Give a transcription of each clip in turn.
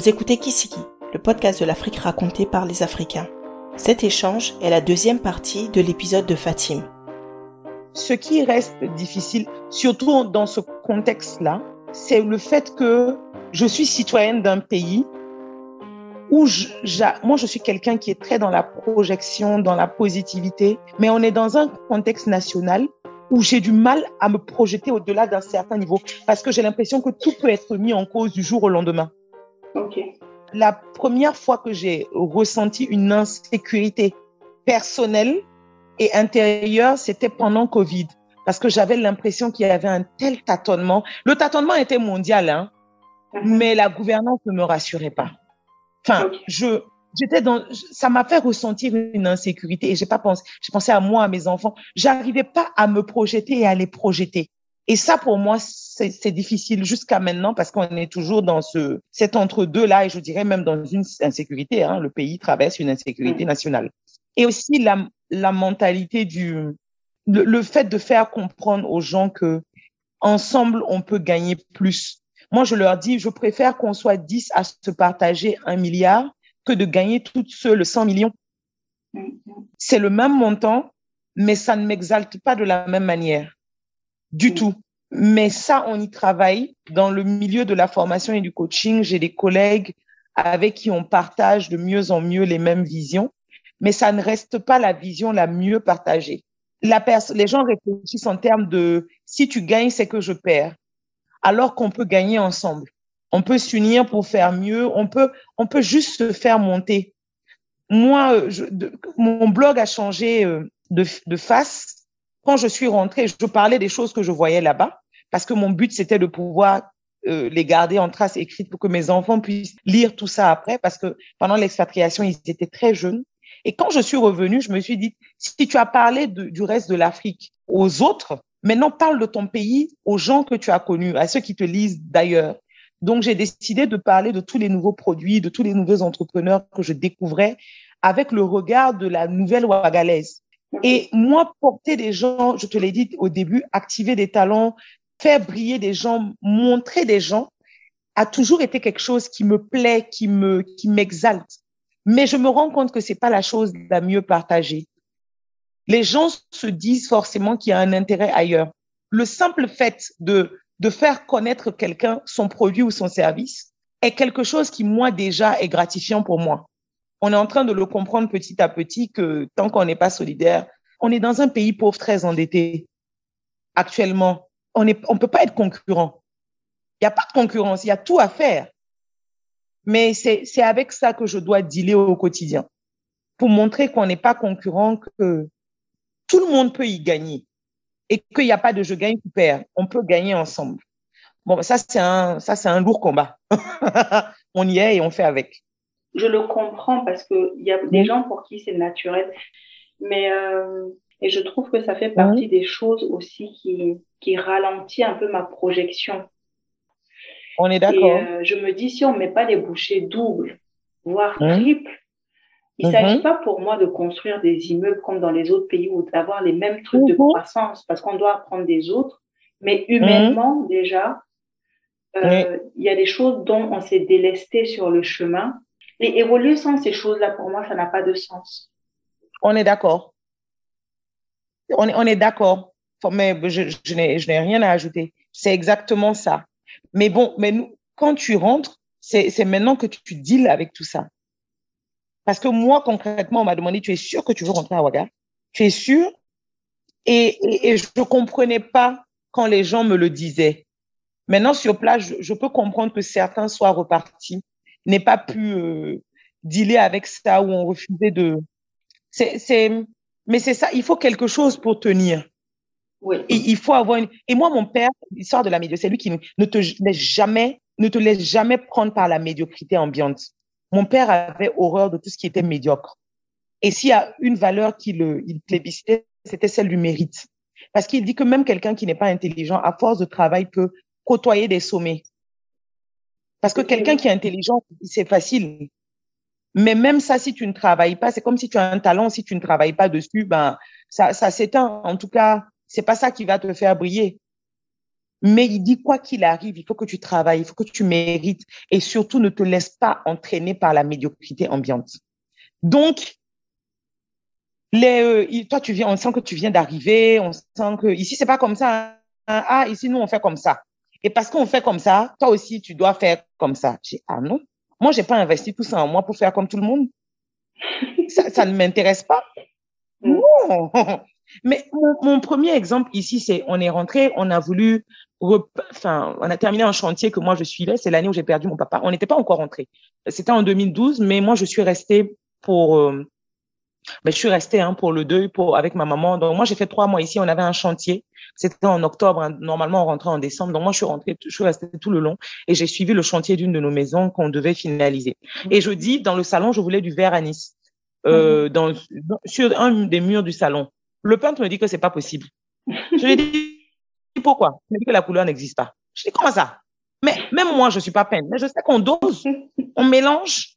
Vous écoutez Kisiki, le podcast de l'Afrique raconté par les Africains. Cet échange est la deuxième partie de l'épisode de Fatim. Ce qui reste difficile, surtout dans ce contexte-là, c'est le fait que je suis citoyenne d'un pays où moi je suis quelqu'un qui est très dans la projection, dans la positivité, mais on est dans un contexte national où j'ai du mal à me projeter au-delà d'un certain niveau parce que j'ai l'impression que tout peut être mis en cause du jour au lendemain. La première fois que j'ai ressenti une insécurité personnelle et intérieure, c'était pendant Covid. Parce que j'avais l'impression qu'il y avait un tel tâtonnement. Le tâtonnement était mondial, hein, mais la gouvernance ne me rassurait pas. Enfin, je, j'étais dans, ça m'a fait ressentir une insécurité et j'ai pas pensé, j'ai pensé à moi, à mes enfants. J'arrivais pas à me projeter et à les projeter. Et ça, pour moi, c'est difficile jusqu'à maintenant parce qu'on est toujours dans ce, cet entre-deux-là et je dirais même dans une insécurité. Hein, le pays traverse une insécurité mm. nationale. Et aussi la, la mentalité du, le, le, fait de faire comprendre aux gens que ensemble, on peut gagner plus. Moi, je leur dis, je préfère qu'on soit 10 à se partager un milliard que de gagner toute seule 100 millions. Mm. C'est le même montant, mais ça ne m'exalte pas de la même manière du tout. Mais ça, on y travaille. Dans le milieu de la formation et du coaching, j'ai des collègues avec qui on partage de mieux en mieux les mêmes visions, mais ça ne reste pas la vision la mieux partagée. La les gens réfléchissent en termes de si tu gagnes, c'est que je perds, alors qu'on peut gagner ensemble. On peut s'unir pour faire mieux. On peut, on peut juste se faire monter. Moi, je, mon blog a changé euh, de, de face quand je suis rentrée, je parlais des choses que je voyais là-bas parce que mon but, c'était de pouvoir euh, les garder en trace écrite pour que mes enfants puissent lire tout ça après parce que pendant l'expatriation, ils étaient très jeunes. Et quand je suis revenue, je me suis dit, si tu as parlé du reste de l'Afrique aux autres, maintenant parle de ton pays aux gens que tu as connus, à ceux qui te lisent d'ailleurs. Donc, j'ai décidé de parler de tous les nouveaux produits, de tous les nouveaux entrepreneurs que je découvrais avec le regard de la nouvelle Ouagalaise. Et moi, porter des gens, je te l'ai dit au début, activer des talents, faire briller des gens, montrer des gens, a toujours été quelque chose qui me plaît, qui me, qui m'exalte. Mais je me rends compte que c'est pas la chose la mieux partagée. Les gens se disent forcément qu'il y a un intérêt ailleurs. Le simple fait de, de faire connaître quelqu'un, son produit ou son service, est quelque chose qui, moi, déjà, est gratifiant pour moi on est en train de le comprendre petit à petit que tant qu'on n'est pas solidaire, on est dans un pays pauvre très endetté actuellement. On ne on peut pas être concurrent. Il n'y a pas de concurrence, il y a tout à faire. Mais c'est avec ça que je dois dealer au quotidien pour montrer qu'on n'est pas concurrent, que tout le monde peut y gagner et qu'il n'y a pas de je gagne, ou perds. On peut gagner ensemble. Bon, ça, c'est un, ça, c'est un lourd combat. on y est et on fait avec je le comprends parce qu'il y a des gens pour qui c'est naturel. Mais euh, et je trouve que ça fait partie des choses aussi qui, qui ralentit un peu ma projection. On est d'accord. Euh, je me dis, si on ne met pas des bouchées doubles, voire triples, il ne s'agit pas pour moi de construire des immeubles comme dans les autres pays ou d'avoir les mêmes trucs de croissance parce qu'on doit apprendre des autres. Mais humainement, déjà, euh, il y a des choses dont on s'est délesté sur le chemin et évoluer sans ces choses-là, pour moi, ça n'a pas de sens. On est d'accord. On est, on est d'accord. Mais je, je n'ai rien à ajouter. C'est exactement ça. Mais bon, mais quand tu rentres, c'est maintenant que tu, deals avec tout ça. Parce que moi, concrètement, on m'a demandé, tu es sûr que tu veux rentrer à Ouaga? Tu es sûr? Et, et, je ne comprenais pas quand les gens me le disaient. Maintenant, sur place, je peux comprendre que certains soient repartis n'ait pas pu euh, dealer avec ça ou on refusait de. C'est, mais c'est ça, il faut quelque chose pour tenir. Oui. il faut avoir une. Et moi, mon père, l'histoire de la médiocrité, c'est lui qui ne te laisse jamais, ne te laisse jamais prendre par la médiocrité ambiante. Mon père avait horreur de tout ce qui était médiocre. Et s'il y a une valeur qu'il il plébiscitait, c'était celle du mérite. Parce qu'il dit que même quelqu'un qui n'est pas intelligent, à force de travail, peut côtoyer des sommets. Parce que quelqu'un qui est intelligent, c'est facile. Mais même ça, si tu ne travailles pas, c'est comme si tu as un talent, si tu ne travailles pas dessus, ben, ça, ça s'éteint. En tout cas, c'est pas ça qui va te faire briller. Mais il dit, quoi qu'il arrive, il faut que tu travailles, il faut que tu mérites et surtout ne te laisse pas entraîner par la médiocrité ambiante. Donc, les, euh, toi, tu viens, on sent que tu viens d'arriver, on sent que ici, c'est pas comme ça. Hein. Ah, ici, nous, on fait comme ça. Et parce qu'on fait comme ça, toi aussi, tu dois faire comme ça. J'ai ah non, moi, j'ai pas investi tout ça en moi pour faire comme tout le monde. Ça, ça ne m'intéresse pas. Mm. Non. Mais mon, premier exemple ici, c'est on est rentré, on a voulu, enfin, on a terminé un chantier que moi je suis là. C'est l'année où j'ai perdu mon papa. On n'était pas encore rentré. C'était en 2012, mais moi je suis restée pour, euh, ben, je suis restée hein, pour le deuil, pour avec ma maman. Donc moi j'ai fait trois mois ici. On avait un chantier. C'était en octobre. Hein. Normalement on rentrait en décembre. Donc moi je suis rentrée, je suis restée tout le long et j'ai suivi le chantier d'une de nos maisons qu'on devait finaliser. Et je dis dans le salon, je voulais du verre à Nice. Euh, mhm. dans, sur un des murs du salon. Le peintre me dit que c'est pas possible. Je lui dis pourquoi Il me dit que la couleur n'existe pas. Je dis comment ça Mais même moi, je suis pas peintre, mais je sais qu'on dose, on mélange.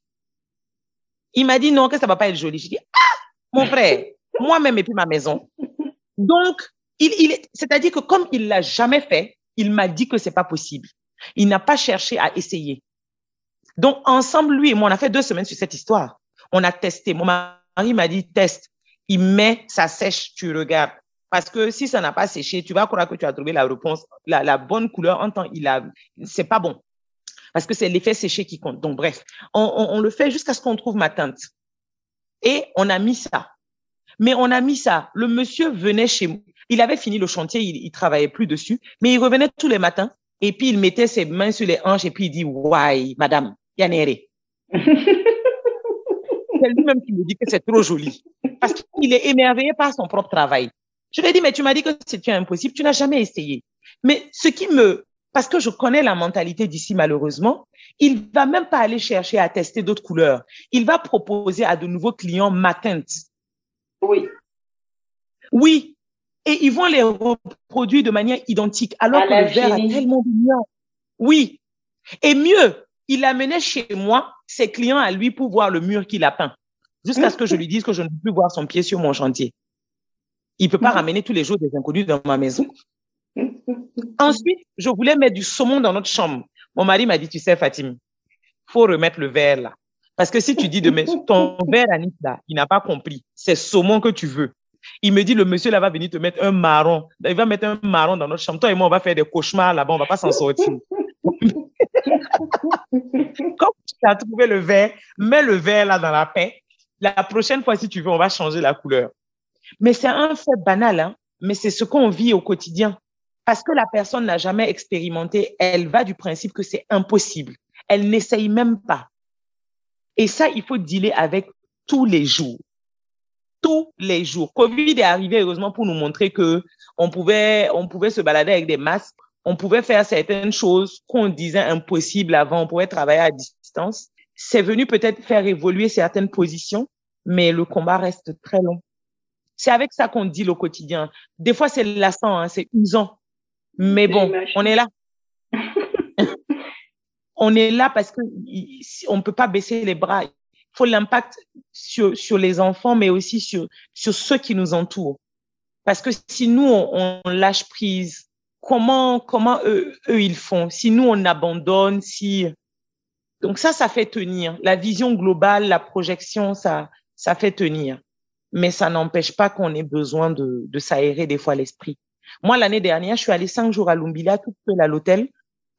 Il m'a dit non, que ça va pas être joli. Je dis ah, mon frère, moi-même et puis ma maison. Donc, il, il c'est-à-dire que comme il l'a jamais fait, il m'a dit que c'est pas possible. Il n'a pas cherché à essayer. Donc, ensemble, lui et moi, on a fait deux semaines sur cette histoire. On a testé. Mon mari m'a dit, teste il met, ça sèche, tu regardes. Parce que si ça n'a pas séché, tu vas croire que tu as trouvé la réponse, la, bonne couleur en temps, il a, c'est pas bon. Parce que c'est l'effet séché qui compte. Donc, bref, on, le fait jusqu'à ce qu'on trouve ma teinte. Et on a mis ça. Mais on a mis ça. Le monsieur venait chez moi. Il avait fini le chantier, il, il travaillait plus dessus, mais il revenait tous les matins et puis il mettait ses mains sur les hanches et puis il dit, ouais, madame, yanere. c'est lui-même qui me dit que c'est trop joli. Parce qu'il est émerveillé par son propre travail. Je lui ai dit, mais tu m'as dit que c'était impossible, tu n'as jamais essayé. Mais ce qui me, parce que je connais la mentalité d'ici malheureusement, il va même pas aller chercher à tester d'autres couleurs. Il va proposer à de nouveaux clients ma teinte. Oui. Oui. Et ils vont les reproduire de manière identique, alors que le verre a tellement de nuances. Oui. Et mieux, il amenait chez moi ses clients à lui pour voir le mur qu'il a peint. Jusqu'à ce que je lui dise que je ne peux plus voir son pied sur mon chantier. Il peut pas mm. ramener tous les jours des inconnus dans ma maison. Ensuite, je voulais mettre du saumon dans notre chambre. Mon mari m'a dit, tu sais, Fatim, faut remettre le verre là. Parce que si tu dis de mettre ton verre à là, il n'a pas compris. C'est saumon que tu veux. Il me dit, le monsieur là va venir te mettre un marron. Il va mettre un marron dans notre chambre. Toi et moi, on va faire des cauchemars là-bas, on va pas s'en sortir. Quand tu as trouvé le verre, mets le verre là dans la paix. La prochaine fois, si tu veux, on va changer la couleur. Mais c'est un fait banal, hein? mais c'est ce qu'on vit au quotidien. Parce que la personne n'a jamais expérimenté, elle va du principe que c'est impossible. Elle n'essaye même pas. Et ça, il faut dealer avec tous les jours. Tous les jours. Covid est arrivé, heureusement, pour nous montrer que on pouvait, on pouvait se balader avec des masques on pouvait faire certaines choses qu'on disait impossibles avant, on pouvait travailler à distance. C'est venu peut-être faire évoluer certaines positions, mais le combat reste très long. C'est avec ça qu'on dit le quotidien. Des fois, c'est lassant, hein, c'est usant. Mais bon, on est là. on est là parce que on peut pas baisser les bras. Il faut l'impact sur, sur les enfants, mais aussi sur, sur ceux qui nous entourent. Parce que si nous, on lâche prise, comment, comment eux, eux, ils font? Si nous, on abandonne, si. Donc ça, ça fait tenir. La vision globale, la projection, ça, ça fait tenir. Mais ça n'empêche pas qu'on ait besoin de, de s'aérer des fois l'esprit. Moi, l'année dernière, je suis allée cinq jours à Lumbila, toute seule à l'hôtel,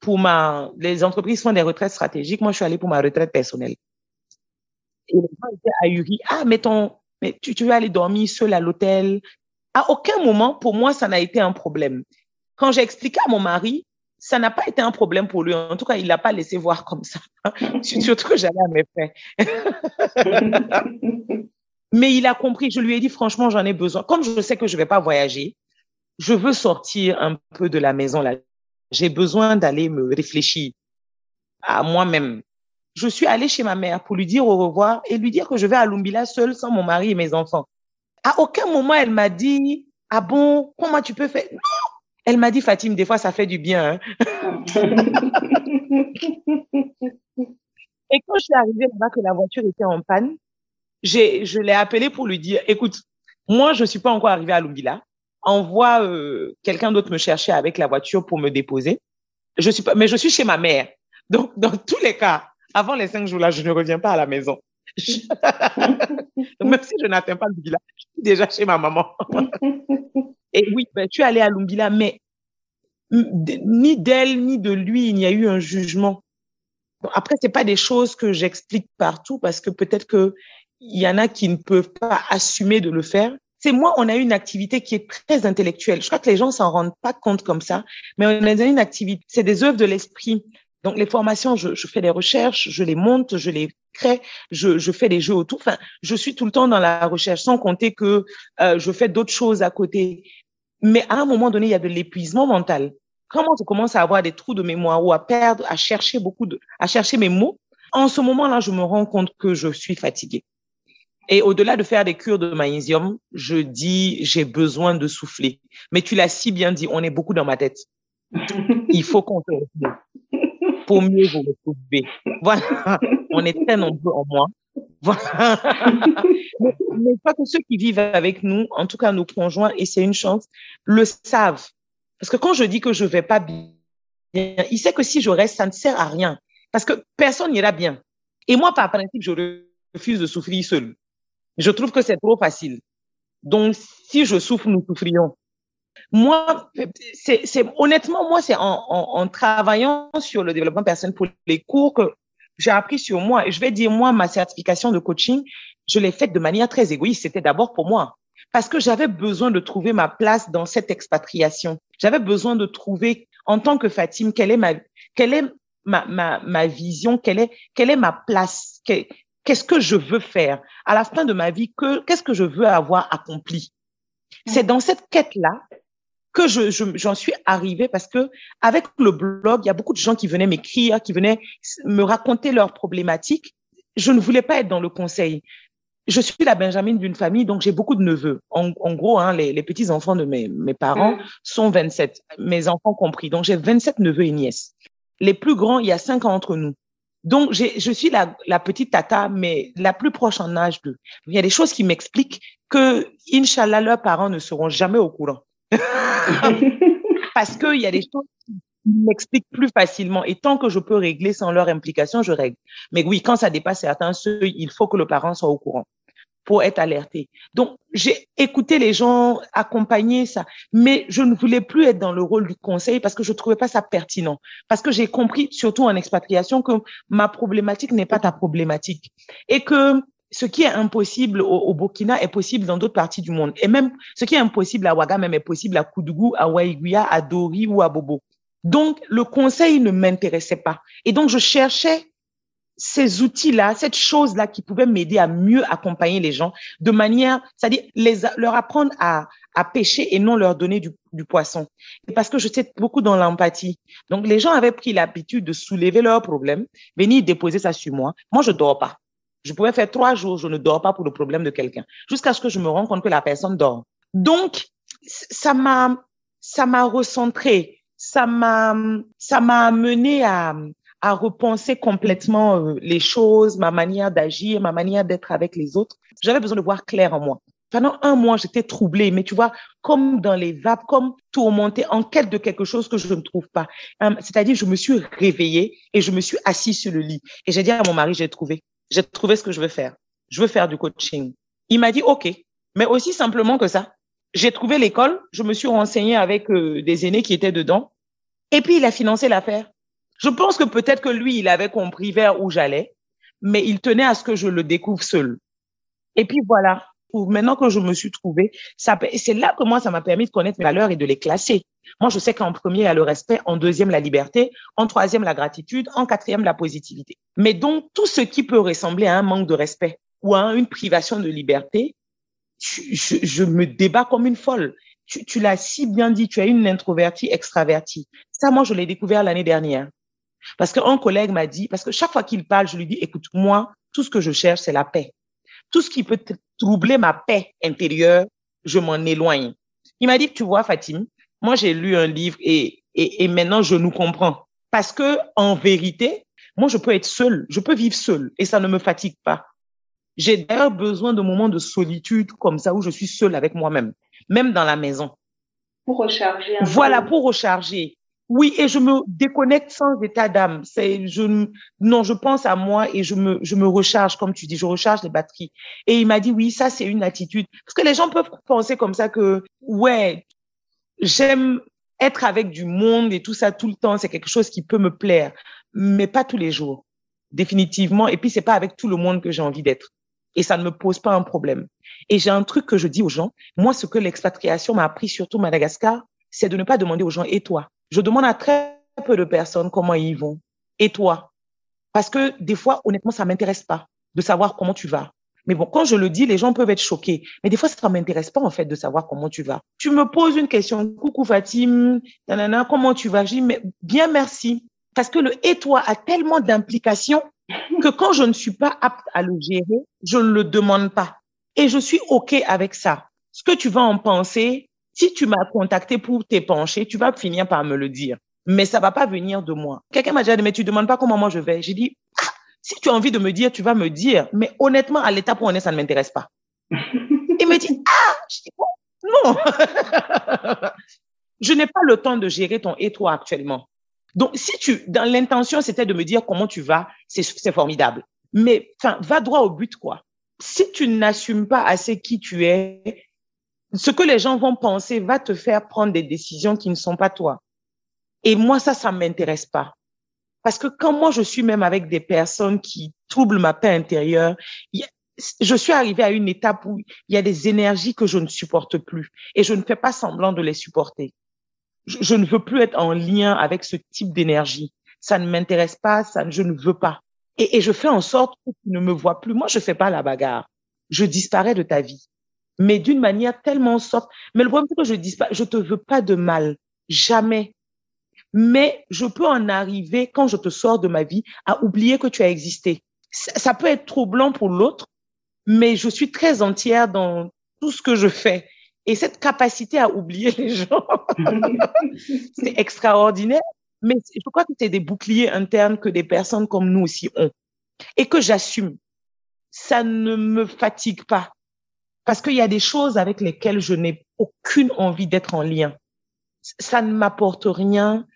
pour ma, les entreprises font des retraites stratégiques. Moi, je suis allée pour ma retraite personnelle. Et les gens étaient ahuris. Ah, mais ton, mais tu, tu veux aller dormir seul à l'hôtel? À aucun moment, pour moi, ça n'a été un problème. Quand j'ai expliqué à mon mari, ça n'a pas été un problème pour lui. En tout cas, il l'a pas laissé voir comme ça. Surtout que j'allais à mes frères. Mais il a compris. Je lui ai dit, franchement, j'en ai besoin. Comme je sais que je vais pas voyager, je veux sortir un peu de la maison là. J'ai besoin d'aller me réfléchir à moi-même. Je suis allée chez ma mère pour lui dire au revoir et lui dire que je vais à Lumbila seule sans mon mari et mes enfants. À aucun moment, elle m'a dit, ah bon, comment tu peux faire? Non, elle m'a dit, Fatim, des fois, ça fait du bien. Hein. Et quand je suis arrivée là-bas, que la voiture était en panne, j'ai, je l'ai appelé pour lui dire, écoute, moi, je suis pas encore arrivée à Lumbila. Envoie euh, quelqu'un d'autre me chercher avec la voiture pour me déposer. Je suis pas, mais je suis chez ma mère. Donc, dans tous les cas, avant les cinq jours-là, je ne reviens pas à la maison. même si je n'atteins pas Lumbila, je suis déjà chez ma maman. Et oui, ben, je suis allée à Lumbila, mais ni d'elle ni de lui, il n'y a eu un jugement. Après, c'est pas des choses que j'explique partout parce que peut-être que il y en a qui ne peuvent pas assumer de le faire. C'est moi, on a une activité qui est très intellectuelle. Je crois que les gens s'en rendent pas compte comme ça, mais on a une activité, c'est des œuvres de l'esprit. Donc les formations, je, je, fais des recherches, je les monte, je les crée, je, je, fais des jeux autour. Enfin, je suis tout le temps dans la recherche, sans compter que euh, je fais d'autres choses à côté. Mais à un moment donné, il y a de l'épuisement mental. Comment je commence à avoir des trous de mémoire ou à perdre, à chercher beaucoup de, à chercher mes mots? En ce moment-là, je me rends compte que je suis fatiguée. Et au-delà de faire des cures de magnésium, je dis j'ai besoin de souffler. Mais tu l'as si bien dit, on est beaucoup dans ma tête. Il faut qu'on se pour mieux vous retrouver. Voilà, on est très nombreux en moi. Voilà. mais, pas que ceux qui vivent avec nous, en tout cas nos conjoints, et c'est une chance, le savent. Parce que quand je dis que je vais pas bien, il sait que si je reste, ça ne sert à rien. Parce que personne n'ira bien. Et moi, par principe, je refuse de souffrir seul. Je trouve que c'est trop facile. Donc, si je souffre, nous souffrions. Moi, c'est, honnêtement, moi, c'est en, en, travaillant sur le développement personnel pour les cours que j'ai appris sur moi. Je vais dire, moi, ma certification de coaching, je l'ai faite de manière très égoïste. C'était d'abord pour moi. Parce que j'avais besoin de trouver ma place dans cette expatriation. J'avais besoin de trouver, en tant que Fatim, quelle est ma, quelle est ma, ma, ma vision, quelle est, quelle est ma place, qu'est-ce que je veux faire à la fin de ma vie, que, qu'est-ce que je veux avoir accompli? C'est dans cette quête-là que je, j'en suis arrivée parce que avec le blog, il y a beaucoup de gens qui venaient m'écrire, qui venaient me raconter leurs problématiques. Je ne voulais pas être dans le conseil. Je suis la Benjamin d'une famille, donc j'ai beaucoup de neveux. En, en gros, hein, les, les petits-enfants de mes, mes parents mm. sont 27, mes enfants compris. Donc j'ai 27 neveux et nièces. Les plus grands, il y a cinq entre nous. Donc, je suis la, la, petite tata, mais la plus proche en âge d'eux. Il y a des choses qui m'expliquent que, Inch'Allah, leurs parents ne seront jamais au courant. Parce qu'il y a des choses qui m'expliquent plus facilement. Et tant que je peux régler sans leur implication, je règle. Mais oui, quand ça dépasse certains seuils, il faut que le parent soit au courant pour être alerté. Donc, j'ai écouté les gens, accompagner ça, mais je ne voulais plus être dans le rôle du conseil parce que je trouvais pas ça pertinent. Parce que j'ai compris, surtout en expatriation, que ma problématique n'est pas ta problématique et que ce qui est impossible au, Burkina est possible dans d'autres parties du monde. Et même ce qui est impossible à Ouaga est possible à Koudougou, à Waïguia, à Dori ou à Bobo. Donc, le conseil ne m'intéressait pas. Et donc, je cherchais ces outils-là, cette chose-là qui pouvait m'aider à mieux accompagner les gens de manière, c'est-à-dire les, leur apprendre à, à pêcher et non leur donner du, du poisson. Parce que je sais beaucoup dans l'empathie. Donc, les gens avaient pris l'habitude de soulever leurs problèmes, venir déposer ça sur moi. Moi, je dors pas. Je pouvais faire trois jours, je ne dors pas pour le problème de quelqu'un, jusqu'à ce que je me rende compte que la personne dort. Donc, ça m'a, ça m'a recentré, ça m'a, ça m'a amené à, à repenser complètement euh, les choses, ma manière d'agir, ma manière d'être avec les autres. J'avais besoin de voir clair en moi. Pendant un mois, j'étais troublée, mais tu vois, comme dans les vapes, comme tourmentée, en quête de quelque chose que je ne trouve pas. Euh, c'est-à-dire, je me suis réveillée et je me suis assise sur le lit. Et j'ai dit à mon mari, j'ai trouvé. J'ai trouvé ce que je veux faire. Je veux faire du coaching. Il m'a dit, OK. Mais aussi simplement que ça. J'ai trouvé l'école, je me suis renseignée avec euh, des aînés qui étaient dedans. Et puis, il a financé l'affaire. Je pense que peut-être que lui, il avait compris vers où j'allais, mais il tenait à ce que je le découvre seul. Et puis voilà, maintenant que je me suis trouvée, c'est là que moi, ça m'a permis de connaître mes valeurs et de les classer. Moi, je sais qu'en premier, il y a le respect, en deuxième, la liberté, en troisième, la gratitude, en quatrième, la positivité. Mais donc, tout ce qui peut ressembler à un manque de respect ou à une privation de liberté, je, me débat comme une folle. Tu, tu l'as si bien dit, tu as une introvertie extravertie. Ça, moi, je l'ai découvert l'année dernière. Parce qu'un collègue m'a dit, parce que chaque fois qu'il parle, je lui dis, écoute, moi, tout ce que je cherche, c'est la paix. Tout ce qui peut troubler ma paix intérieure, je m'en éloigne. Il m'a dit, tu vois, Fatim, moi, j'ai lu un livre et, et, et maintenant, je nous comprends. Parce que, en vérité, moi, je peux être seule, je peux vivre seule et ça ne me fatigue pas. J'ai d'ailleurs besoin de moments de solitude comme ça où je suis seule avec moi-même, même dans la maison. Pour recharger. voilà, pour recharger. Oui, et je me déconnecte sans état d'âme. C'est, je, non, je pense à moi et je me, je me recharge, comme tu dis, je recharge les batteries. Et il m'a dit, oui, ça, c'est une attitude. Parce que les gens peuvent penser comme ça que, ouais, j'aime être avec du monde et tout ça tout le temps. C'est quelque chose qui peut me plaire, mais pas tous les jours. Définitivement. Et puis, c'est pas avec tout le monde que j'ai envie d'être. Et ça ne me pose pas un problème. Et j'ai un truc que je dis aux gens. Moi, ce que l'expatriation m'a appris, surtout Madagascar, c'est de ne pas demander aux gens, et toi? Je demande à très peu de personnes comment ils vont. Et toi? Parce que des fois, honnêtement, ça m'intéresse pas de savoir comment tu vas. Mais bon, quand je le dis, les gens peuvent être choqués. Mais des fois, ça m'intéresse pas, en fait, de savoir comment tu vas. Tu me poses une question. Coucou Fatim, comment tu vas? Je dis, bien merci. Parce que le et toi a tellement d'implications que quand je ne suis pas apte à le gérer, je ne le demande pas. Et je suis OK avec ça. Ce que tu vas en penser, si tu m'as contacté pour t'épancher, tu vas finir par me le dire. Mais ça va pas venir de moi. Quelqu'un m'a déjà dit, mais tu demandes pas comment moi je vais. J'ai dit, ah, si tu as envie de me dire, tu vas me dire. Mais honnêtement, à l'étape où on est, ça ne m'intéresse pas. Il me dit, ah, je dis, non. je n'ai pas le temps de gérer ton et toi actuellement. Donc, si tu, dans l'intention, c'était de me dire comment tu vas, c'est formidable. Mais, enfin, va droit au but, quoi. Si tu n'assumes pas assez qui tu es, ce que les gens vont penser va te faire prendre des décisions qui ne sont pas toi. Et moi, ça, ça m'intéresse pas. Parce que quand moi, je suis même avec des personnes qui troublent ma paix intérieure, je suis arrivée à une étape où il y a des énergies que je ne supporte plus et je ne fais pas semblant de les supporter. Je, ne veux plus être en lien avec ce type d'énergie. Ça ne m'intéresse pas, ça, je ne veux pas. Et, et je fais en sorte que tu ne me vois plus. Moi, je fais pas la bagarre. Je disparais de ta vie mais d'une manière tellement soft. Mais le problème, c'est que je dis pas, je te veux pas de mal. Jamais. Mais je peux en arriver, quand je te sors de ma vie, à oublier que tu as existé. Ça peut être troublant pour l'autre, mais je suis très entière dans tout ce que je fais. Et cette capacité à oublier les gens, c'est extraordinaire. Mais je crois que c'est des boucliers internes que des personnes comme nous aussi ont. Et que j'assume. Ça ne me fatigue pas parce qu'il y a des choses avec lesquelles je n'ai aucune envie d'être en lien. Ça ne m'apporte rien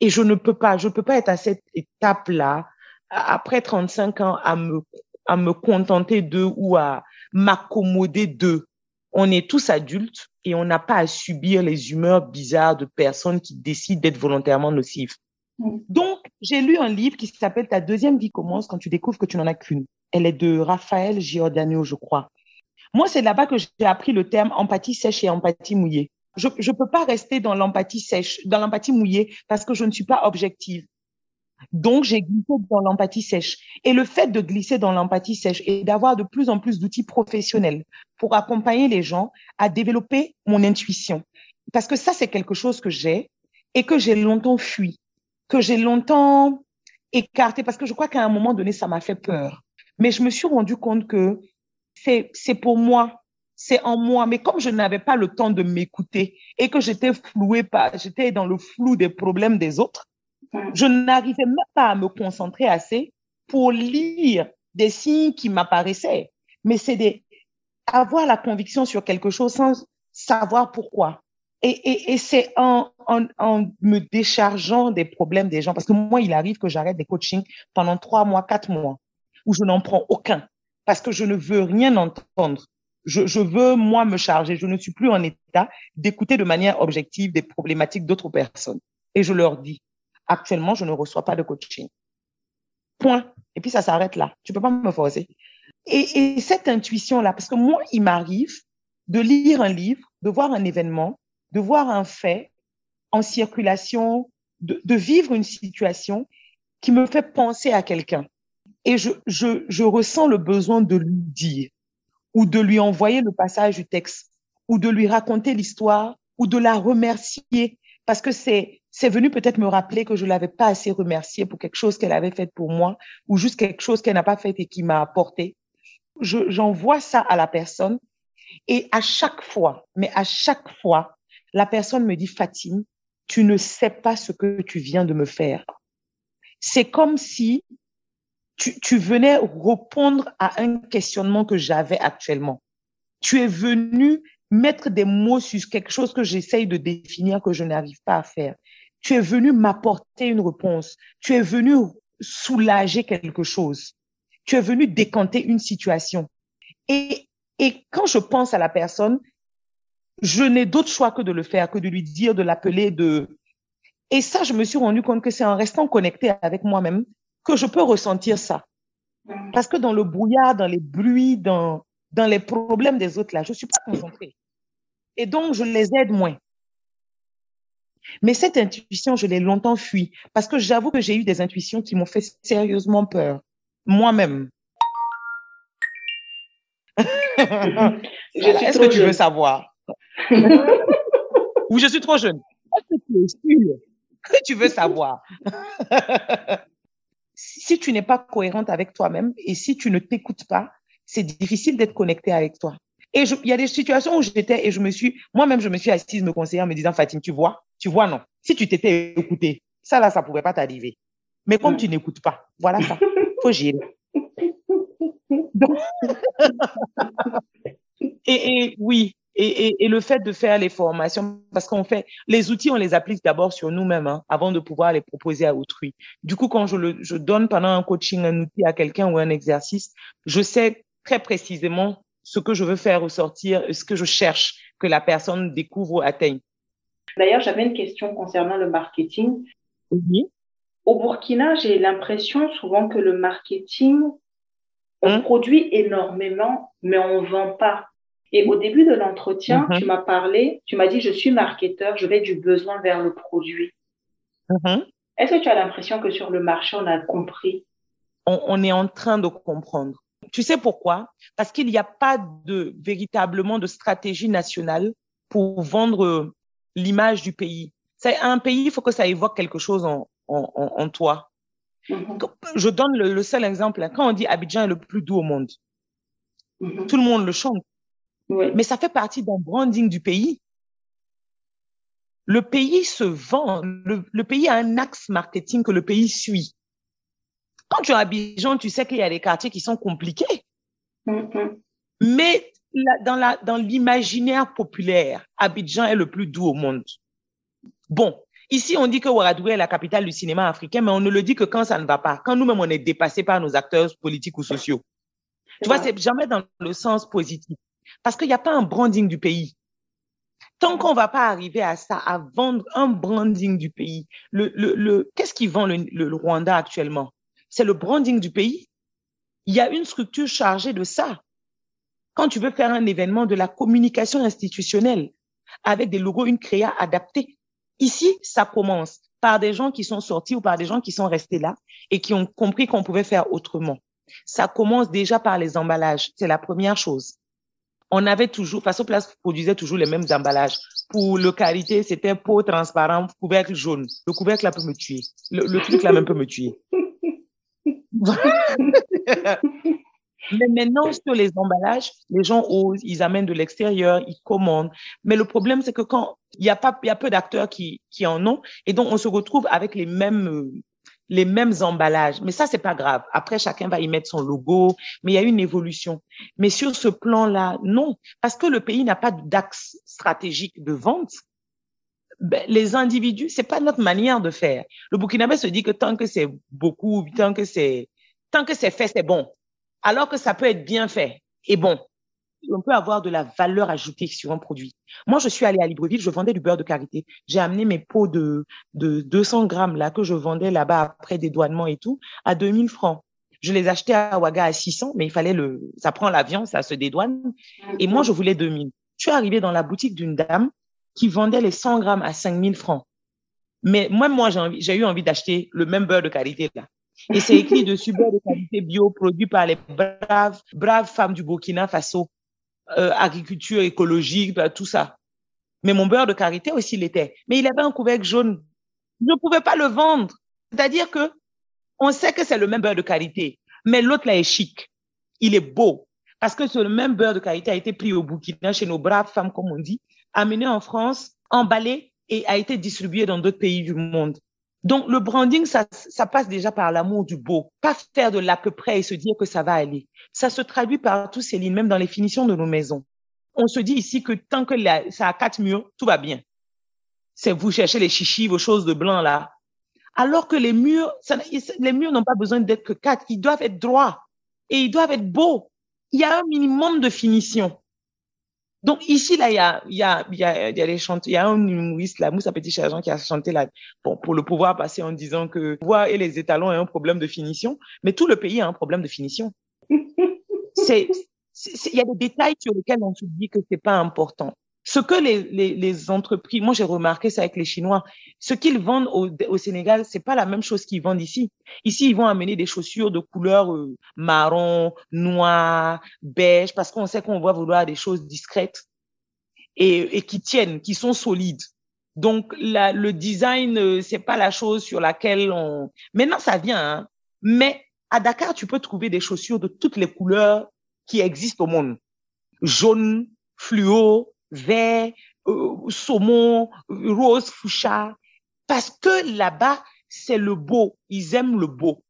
et je ne peux pas, je peux pas être à cette étape-là, après 35 ans, à me, à me contenter d'eux ou à m'accommoder d'eux. On est tous adultes et on n'a pas à subir les humeurs bizarres de personnes qui décident d'être volontairement nocives. Mm. Donc, j'ai lu un livre qui s'appelle Ta deuxième vie commence quand tu découvres que tu n'en as qu'une. Elle est de Raphaël Giordano, je crois. Moi, c'est là-bas que j'ai appris le terme empathie sèche et empathie mouillée. Je ne peux pas rester dans l'empathie sèche, dans l'empathie mouillée, parce que je ne suis pas objective. Donc, j'ai glissé dans l'empathie sèche. Et le fait de glisser dans l'empathie sèche et d'avoir de plus en plus d'outils professionnels pour accompagner les gens à développer mon intuition. Parce que ça, c'est quelque chose que j'ai et que j'ai longtemps fui, que j'ai longtemps écarté, parce que je crois qu'à un moment donné, ça m'a fait peur. Mais je me suis rendu compte que c'est pour moi, c'est en moi. Mais comme je n'avais pas le temps de m'écouter et que j'étais flouée par, j'étais dans le flou des problèmes des autres, je n'arrivais même pas à me concentrer assez pour lire des signes qui m'apparaissaient. Mais c'est des, avoir la conviction sur quelque chose sans savoir pourquoi. Et, et, et c'est en, en, en, me déchargeant des problèmes des gens, parce que moi, il arrive que j'arrête des coachings pendant trois mois, quatre mois, où je n'en prends aucun parce que je ne veux rien entendre. Je, je, veux, moi, me charger. Je ne suis plus en état d'écouter de manière objective des problématiques d'autres personnes. Et je leur dis, actuellement, je ne reçois pas de coaching. Point. Et puis, ça s'arrête là. Tu peux pas me forcer. Et, et cette intuition-là, parce que moi, il m'arrive de lire un livre, de voir un événement, de voir un fait en circulation, de, de vivre une situation qui me fait penser à quelqu'un et je, je, je ressens le besoin de lui dire ou de lui envoyer le passage du texte ou de lui raconter l'histoire ou de la remercier parce que c'est c'est venu peut-être me rappeler que je l'avais pas assez remercié pour quelque chose qu'elle avait fait pour moi ou juste quelque chose qu'elle n'a pas fait et qui m'a apporté. Je, j'envoie ça à la personne et à chaque fois, mais à chaque fois, la personne me dit Fatime, tu ne sais pas ce que tu viens de me faire. C'est comme si tu, tu venais répondre à un questionnement que j'avais actuellement. Tu es venu mettre des mots sur quelque chose que j'essaye de définir que je n'arrive pas à faire. Tu es venu m'apporter une réponse. Tu es venu soulager quelque chose. Tu es venu décanter une situation. Et, et quand je pense à la personne, je n'ai d'autre choix que de le faire, que de lui dire, de l'appeler, de... Et ça, je me suis rendu compte que c'est en restant connecté avec moi-même que je peux ressentir ça. Parce que dans le brouillard, dans les bruits, dans, dans les problèmes des autres, là, je ne suis pas concentrée. Et donc, je les aide moins. Mais cette intuition, je l'ai longtemps fui parce que j'avoue que j'ai eu des intuitions qui m'ont fait sérieusement peur, moi-même. Est-ce que tu veux savoir? Ou je suis trop jeune? Est-ce que tu es sûr que tu veux savoir? Si tu n'es pas cohérente avec toi-même et si tu ne t'écoutes pas, c'est difficile d'être connecté avec toi. Et il y a des situations où j'étais et je me suis, moi-même, je me suis assise me conseiller en me disant, Fatine, tu vois, tu vois, non. Si tu t'étais écouté, ça là, ça ne pouvait pas t'arriver. Mais comme tu n'écoutes pas, voilà ça. Faut gérer. et, et, oui, et, et, le fait de faire les formations, parce qu'on fait, les outils, on les applique d'abord sur nous-mêmes hein, avant de pouvoir les proposer à autrui. Du coup, quand je, le, je donne pendant un coaching un outil à quelqu'un ou un exercice, je sais très précisément ce que je veux faire ressortir, ce que je cherche que la personne découvre ou atteigne. D'ailleurs, j'avais une question concernant le marketing. Oui. Au Burkina, j'ai l'impression souvent que le marketing, on hein? produit énormément, mais on ne vend pas. Et au début de l'entretien, mm-hmm. tu m'as parlé, tu m'as dit, je suis marketeur, je vais du besoin vers le produit. Mm-hmm. Est-ce que tu as l'impression que sur le marché, on a compris? On, est en train de comprendre. Tu sais pourquoi? Parce qu'il n'y a pas de véritablement de stratégie nationale pour vendre l'image du pays. C'est un pays, il faut que ça évoque quelque chose en, en, en toi. Mm-hmm. Je donne le, seul exemple. Quand on dit Abidjan est le plus doux au monde, tout le monde le chante. Mais ça fait partie d'un branding du pays. Le pays se vend, le, pays a un axe marketing que le pays suit. Quand tu es à Abidjan, tu sais qu'il y a des quartiers qui sont compliqués. Mm-hmm. Mais dans la, dans l'imaginaire populaire, Abidjan est le plus doux au monde. Bon, ici, on dit que Ouagadougou est la capitale du cinéma africain, mais on ne le dit que quand ça ne va pas, quand nous-mêmes on est dépassé par nos acteurs politiques ou sociaux. Tu vois, c'est jamais dans le sens positif. Parce qu'il n'y a pas un branding du pays. Tant qu'on ne va pas arriver à ça, à vendre un branding du pays, le, le, le qu'est-ce qui vend le, le Rwanda actuellement? C'est le branding du pays? Il y a une structure chargée de ça. Quand tu veux faire un événement de la communication institutionnelle avec des logos, une créa adaptée. Ici, ça commence par des gens qui sont sortis ou par des gens qui sont restés là et qui ont compris qu'on pouvait faire autrement. Ça commence déjà par les emballages. C'est la première chose on avait toujours, Faso Place produisait toujours les mêmes emballages. Pour le qualité, c'était peau transparent, couvercle jaune. Le couvercle là peut me tuer. Le, truc là même peut me tuer. Mais maintenant, sur les emballages, les gens osent, ils amènent de l'extérieur, ils commandent. Mais le problème, c'est que quand il y a pas, il y a peu d'acteurs qui, qui en ont, et donc on se retrouve avec les mêmes, les mêmes emballages. Mais ça, c'est pas grave. Après, chacun va y mettre son logo, mais il y a une évolution. Mais sur ce plan-là, non, parce que le pays n'a pas d'axe stratégique de vente. Ben, les individus, c'est pas notre manière de faire. Le Burkinabé se dit que tant que c'est beaucoup, tant que c'est, tant que c'est fait, c'est bon. Alors que ça peut être bien fait et bon on peut avoir de la valeur ajoutée sur un produit. Moi, je suis allée à Libreville, je vendais du beurre de karité. J'ai amené mes pots de, de 200 grammes là que je vendais là-bas après dédouanement et tout à 2000 francs. Je les achetais à Ouaga à 600, mais il fallait le, ça prend l'avion, ça se dédouane. Et moi, je voulais 2000. Je suis arrivée dans la boutique d'une dame qui vendait les 100 grammes à 5000 francs. Mais moi, moi, j'ai eu envie d'acheter le même beurre de karité là. Et c'est écrit dessus beurre de qualité bio produit par les braves femmes du Burkina Faso. Euh, agriculture écologique, bah, tout ça. Mais mon beurre de karité aussi l'était. Mais il avait un couvercle jaune. Je ne pouvais pas le vendre. C'est-à-dire que on sait que c'est le même beurre de karité, mais l'autre là est chic. Il est beau. Parce que ce même beurre de karité a été pris au Burkina chez nos braves femmes, comme on dit, amené en France, emballé et a été distribué dans d'autres pays du monde. Donc, le branding, ça, ça passe déjà par l'amour du beau. Pas faire de l'à peu près et se dire que ça va aller. Ça se traduit par tous ces lignes, même dans les finitions de nos maisons. on se dit ici que tant que ça a quatre murs, tout va bien. C'est vous cherchez les chichis, vos choses de blanc là. Alors que les murs, les murs n'ont pas besoin d'être que quatre, ils doivent être droits et ils doivent être beaux. Il y a un minimum de finition. Donc ici, là, il y a, il y a, il y a, y a les chanteurs, il y a un humoriste, là, Moussa Petit Chargent, qui a chanté là, bon, pour le pouvoir passer en disant que voix et les étalons ont un problème de finition, mais tout le pays a un problème de finition. c'est, il y a des détails sur lesquels on se dit que c'est pas important. Ce que les, les, les entreprises, moi j'ai remarqué ça avec les Chinois, ce qu'ils vendent au, au Sénégal, c'est pas la même chose qu'ils vendent ici. Ici, ils vont amener des chaussures de couleur euh, marron, noir, beige, parce qu'on sait qu'on va vouloir des choses discrètes et, et qui tiennent, qui sont solides. Donc la, le design, euh, c'est pas la chose sur laquelle on. Maintenant, ça vient, hein. mais à Dakar, tu peux trouver des chaussures de toutes les couleurs qui existent au monde. Jaune, fluo, vert, euh, saumon, rose, fuchsia. Parce que là-bas, c'est le beau. Ils aiment le beau.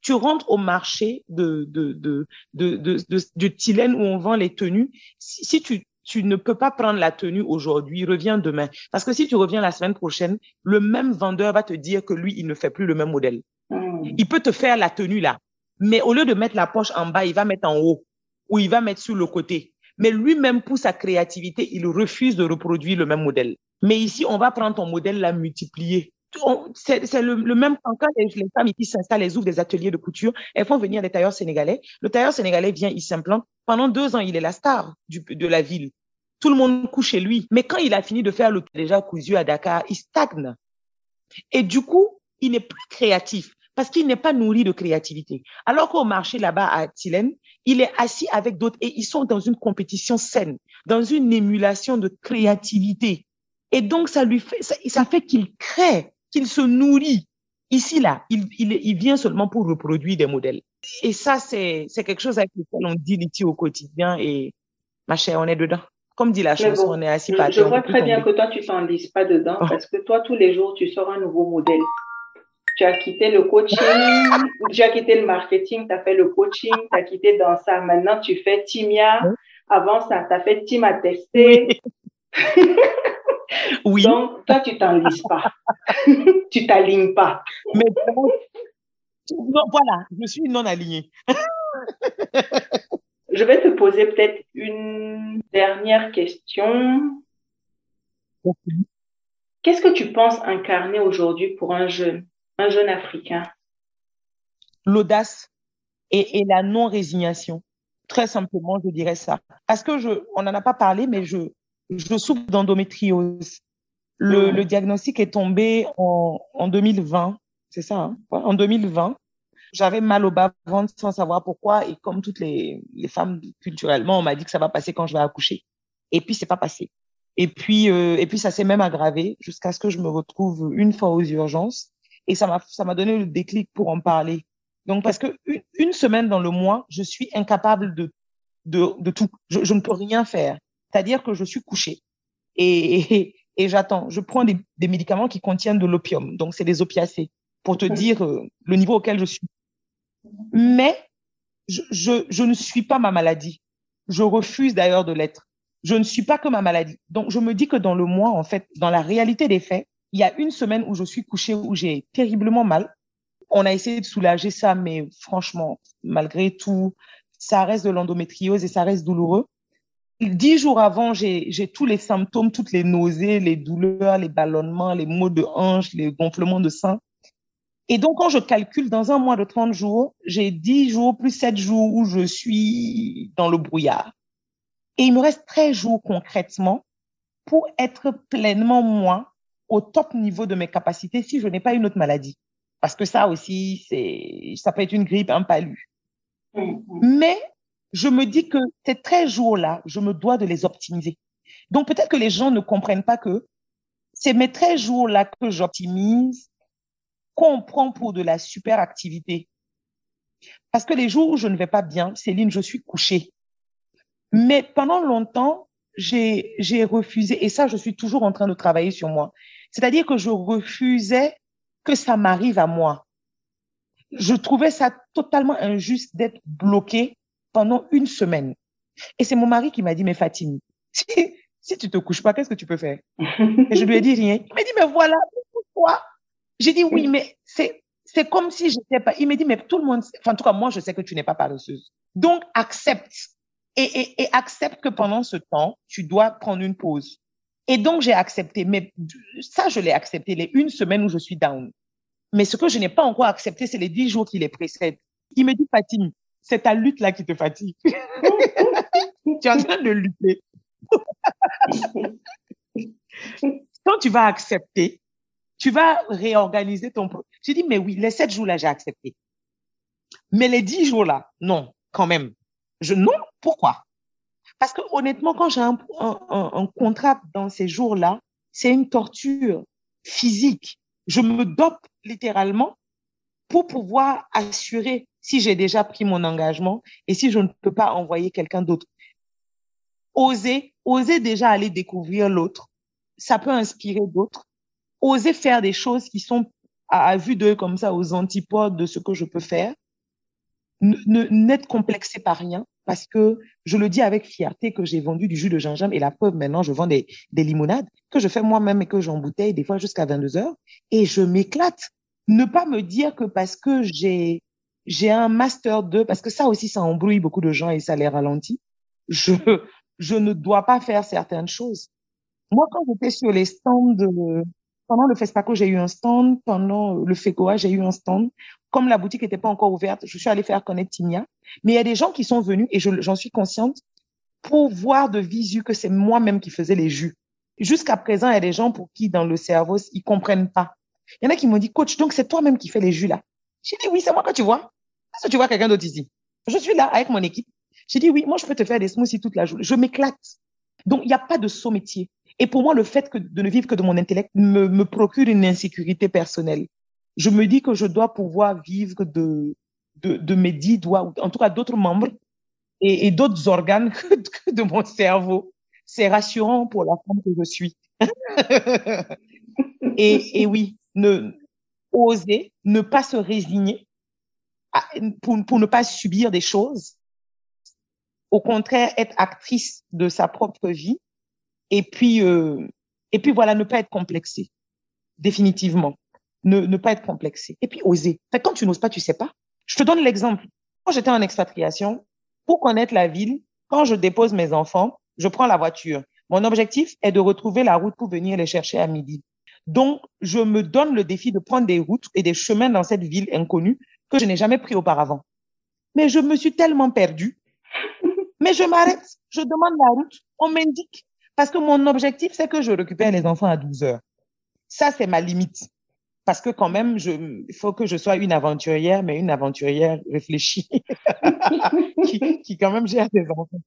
Tu rentres au marché de, de, de, de, de, de, de Tylène où on vend les tenues. Si, si tu, tu ne peux pas prendre la tenue aujourd'hui, reviens demain. Parce que si tu reviens la semaine prochaine, le même vendeur va te dire que lui, il ne fait plus le même modèle. Hmm. Il peut te faire la tenue là, mais au lieu de mettre la poche en bas, il va mettre en haut ou il va mettre sur le côté. Mais lui-même, pour sa créativité, il refuse de reproduire le même modèle. Mais ici, on va prendre ton modèle, la multiplier. C'est le, même quand les, femmes ici s'installent, elles ouvrent des ateliers de couture, elles font venir des tailleurs sénégalais. Le tailleur sénégalais vient, il s'implante. Pendant deux ans, il est la star de la ville. Tout le monde couche chez lui. Mais quand il a fini de faire le déjà cousu à Dakar, il stagne. Et du coup, il n'est plus créatif parce qu'il n'est pas nourri de créativité. Alors qu'au marché là-bas à Tylène, il est assis avec d'autres et ils sont dans une compétition saine, dans une émulation de créativité. Et donc, ça lui fait, ça, ça fait qu'il crée, qu'il se nourrit. Ici, là, il, il, il vient seulement pour reproduire des modèles. Et ça, c'est, quelque chose avec lequel on dit litier au quotidien et ma chère, on est dedans. Comme dit la chanson, bon, on est assis Je, par je vois très bien que toi, tu t'enlises pas dedans Oh. parce que toi, tous les jours, tu sors un nouveau modèle. Tu as quitté le coaching, tu as quitté le marketing, tu as fait le coaching, tu as quitté dans ça. Maintenant, tu fais Timia. Oui. Avant ça, tu as fait Team à tester. Oui, Donc, toi, tu t'enlises pas. tu t'alignes pas. mais non, voilà, je suis non alignée. Je vais te poser peut-être une dernière question. Qu'est-ce que tu penses incarner aujourd'hui pour un jeune, un jeune Africain? L'audace et, et la non-résignation. Très simplement, je dirais ça. Parce que je, on n'en a pas parlé, mais je, je souffre d'endométriose. Le, Mhm. le diagnostic est tombé en, en 2020, c'est ça, hein? En 2020. J'avais mal au bas-ventre sans savoir pourquoi. Et comme toutes les, les femmes culturellement, on m'a dit que ça va passer quand je vais accoucher. Et puis, c'est pas passé. Et puis, euh, et puis ça s'est même aggravé jusqu'à ce que je me retrouve une fois aux urgences. Et ça m'a, ça m'a donné le déclic pour en parler. Donc, parce que une, une semaine dans le mois, je suis incapable de, de, de tout. Je, je ne peux rien faire. C'est-à-dire que je suis couchée et, et, et j'attends. Je prends des, des médicaments qui contiennent de l'opium. Donc, c'est des opiacés pour te dire euh, le niveau auquel je suis. Mais je, je, je ne suis pas ma maladie. Je refuse d'ailleurs de l'être. Je ne suis pas que ma maladie. Donc, je me dis que dans le mois, en fait, dans la réalité des faits, il y a une semaine où je suis couchée, où j'ai terriblement mal. On a essayé de soulager ça, mais franchement, malgré tout, ça reste de l'endométriose et ça reste douloureux. Dix jours avant, j'ai tous les symptômes, toutes les nausées, les douleurs, les ballonnements, les maux de hanche, les gonflements de sein. Et donc, quand je calcule, dans un mois de 30 jours, j'ai 10 jours plus 7 jours où je suis dans le brouillard. Et il me reste 13 jours concrètement pour être pleinement moi au top niveau de mes capacités si je n'ai pas une autre maladie. Parce que ça aussi, c'est, ça peut être une grippe, un palu. Mais je me dis que ces 13 jours-là, je me dois de les optimiser. Donc peut-être que les gens ne comprennent pas que c'est mes 13 jours-là que j'optimise, qu'on prend pour de la super activité. Parce que les jours où je ne vais pas bien, Céline, je suis couchée. Mais pendant longtemps, j'ai refusé, et ça, je suis toujours en train de travailler sur moi. C'est-à-dire que je refusais que ça m'arrive à moi. Je trouvais ça totalement injuste d'être bloquée pendant une semaine. Et c'est mon mari qui m'a dit, mais Fatine, si, si tu te couches pas, qu'est-ce que tu peux faire? Et je lui ai dit rien. Il m'a dit, mais voilà, pourquoi? J'ai dit, oui, mais c'est c'est comme si j'étais pas. Il m'a dit, mais tout le monde, enfin, en tout cas, moi, je sais que tu n'es pas paresseuse. Donc, accepte. Et, et, et accepte que pendant ce temps, tu dois prendre une pause. Et donc, j'ai accepté. Mais ça, je l'ai accepté les une semaine où je suis down. Mais ce que je n'ai pas encore accepté, c'est les dix jours qui les précèdent. Il me dit, Fatime, c'est ta lutte là qui te fatigue. tu es en train de lutter. Quand tu vas accepter, tu vas réorganiser ton... Tu dis, mais oui, les sept jours là, j'ai accepté. Mais les dix jours là, non, quand même. Je, non, pourquoi? Parce que honnêtement, quand j'ai un, un, contrat dans ces jours-là, c'est une torture physique. Je me dope littéralement pour pouvoir assurer si j'ai déjà pris mon engagement et si je ne peux pas envoyer quelqu'un d'autre. Oser, oser déjà aller découvrir l'autre, ça peut inspirer d'autres. Oser faire des choses qui sont à, vue d'eux comme ça aux antipodes de ce que je peux faire. N'être complexé par rien parce que je le dis avec fierté que j'ai vendu du jus de gingembre et la preuve maintenant je vends des, des limonades que je fais moi-même et que j'embouteille des fois jusqu'à 22 heures et je m'éclate. Ne pas me dire que parce que j'ai j'ai un master 2 parce que ça aussi ça embrouille beaucoup de gens et ça les ralentit. Je je ne dois pas faire certaines choses. Moi quand j'étais sur les stands de, pendant le FESPACO, j'ai eu un stand. Pendant le FECOA, j'ai eu un stand. Comme la boutique n'était pas encore ouverte, je suis allée faire connaître Timia. Mais il y a des gens qui sont venus, et j'en suis consciente, pour voir de visu que c'est moi-même qui faisais les jus. Jusqu'à présent, il y a des gens pour qui, dans le cerveau, ils comprennent pas. Il y en a qui m'ont dit, coach, donc c'est toi-même qui fais les jus là. J'ai dit, oui, c'est moi que tu vois. Est-ce que tu vois quelqu'un d'autre ici? Je suis là avec mon équipe. J'ai dit, oui, moi, je peux te faire des smoothies toute la journée. Je m'éclate. Donc, il n'y a pas de saut métier. Et pour moi, le fait que de ne vivre que de mon intellect me, procure une insécurité personnelle. Je me dis que je dois pouvoir vivre de, de, de mes dix doigts, en tout cas d'autres membres et, d'autres organes que, de mon cerveau. C'est rassurant pour la femme que je suis. et, et oui, ne, oser, ne pas se résigner pour, pour ne pas subir des choses. Au contraire, être actrice de sa propre vie et puis, euh, et puis voilà, ne pas être complexé. Définitivement. Ne, ne pas être complexé. Et puis oser. Fait, quand tu n'oses pas, tu sais pas. Je te donne l'exemple. Quand j'étais en expatriation, pour connaître la ville, quand je dépose mes enfants, je prends la voiture. Mon objectif est de retrouver la route pour venir les chercher à midi. Donc, je me donne le défi de prendre des routes et des chemins dans cette ville inconnue que je n'ai jamais pris auparavant. Mais je me suis tellement perdue. Mais je m'arrête, je demande la route, on m'indique. Parce que mon objectif, c'est que je récupère les enfants à 12 heures. Ça, c'est ma limite. Parce que quand même, il faut que je sois une aventurière, mais une aventurière réfléchie, qui, qui quand même gère des enfants.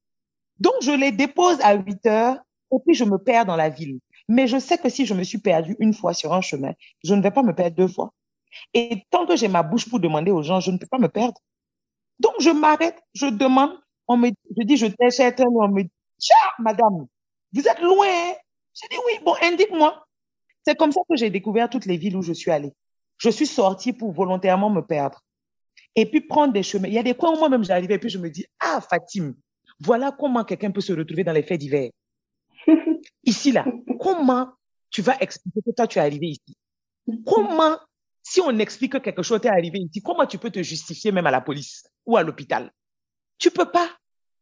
Donc, je les dépose à 8 heures et puis je me perds dans la ville. Mais je sais que si je me suis perdue une fois sur un chemin, je ne vais pas me perdre deux fois. Et tant que j'ai ma bouche pour demander aux gens, je ne peux pas me perdre. Donc, je m'arrête, je demande, on me, je dis, je t'achète, on me dit, madame, vous êtes loin. Hein? J'ai dit oui, bon, indique-moi. C'est comme ça que j'ai découvert toutes les villes où je suis allée. Je suis sortie pour volontairement me perdre. Et puis prendre des chemins. Il y a des coins où moi-même j'arrivais et puis je me dis, ah, Fatim, voilà comment quelqu'un peut se retrouver dans les faits divers. Ici, là, comment tu vas expliquer que toi, tu es arrivé ici? Comment, si on explique que quelque chose t'est arrivé ici, comment tu peux te justifier même à la police ou à l'hôpital? Tu peux pas.